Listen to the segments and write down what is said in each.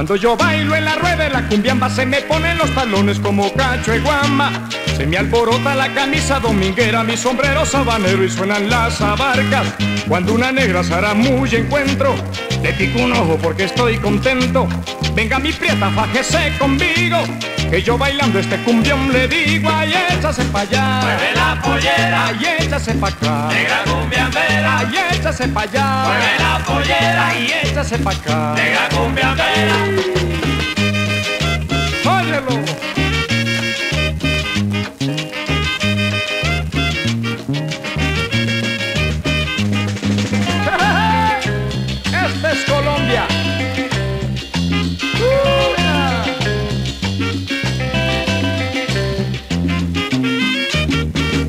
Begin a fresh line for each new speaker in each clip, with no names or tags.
Cuando yo bailo en la rueda de la cumbiamba se me ponen los talones como cacho de guama. Se me alborota la camisa dominguera, mi sombrero sabanero y suenan las abarcas. Cuando una negra muy encuentro, le pico un ojo porque estoy contento. Venga mi prieta, fájese conmigo, que yo bailando este cumbión le digo, ay, échase pa' allá.
Mueve la pollera,
ay, échase pa' acá.
Negra cumbiambera,
échase pa' allá.
Mueve la pollera,
ay, échase pa' acá.
Negra cumbiambera.
Óyelo.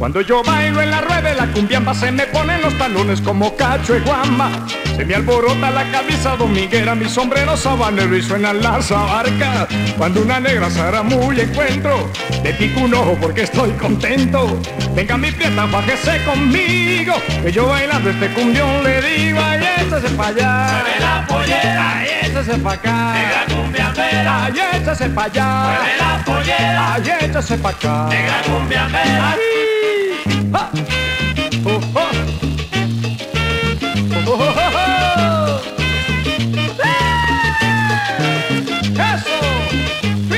Cuando yo bailo en la rueda de la cumbiamba se me ponen los talones como cacho y guamba. Se me alborota la camisa dominguera, mi sombrero sabanero y suenan las abarcas. Cuando una negra muy encuentro, le pico un ojo porque estoy contento. Venga mi prieta, bájese conmigo, que yo bailando este cumbión le digo, ay, échese pa' allá.
Mueve la pollera,
ay, échese pa' acá.
Negra cumbiambera,
ay, échese pa' allá.
Mueve la pollera,
ay, échese pa' acá.
Negra cumbiambera. Castle!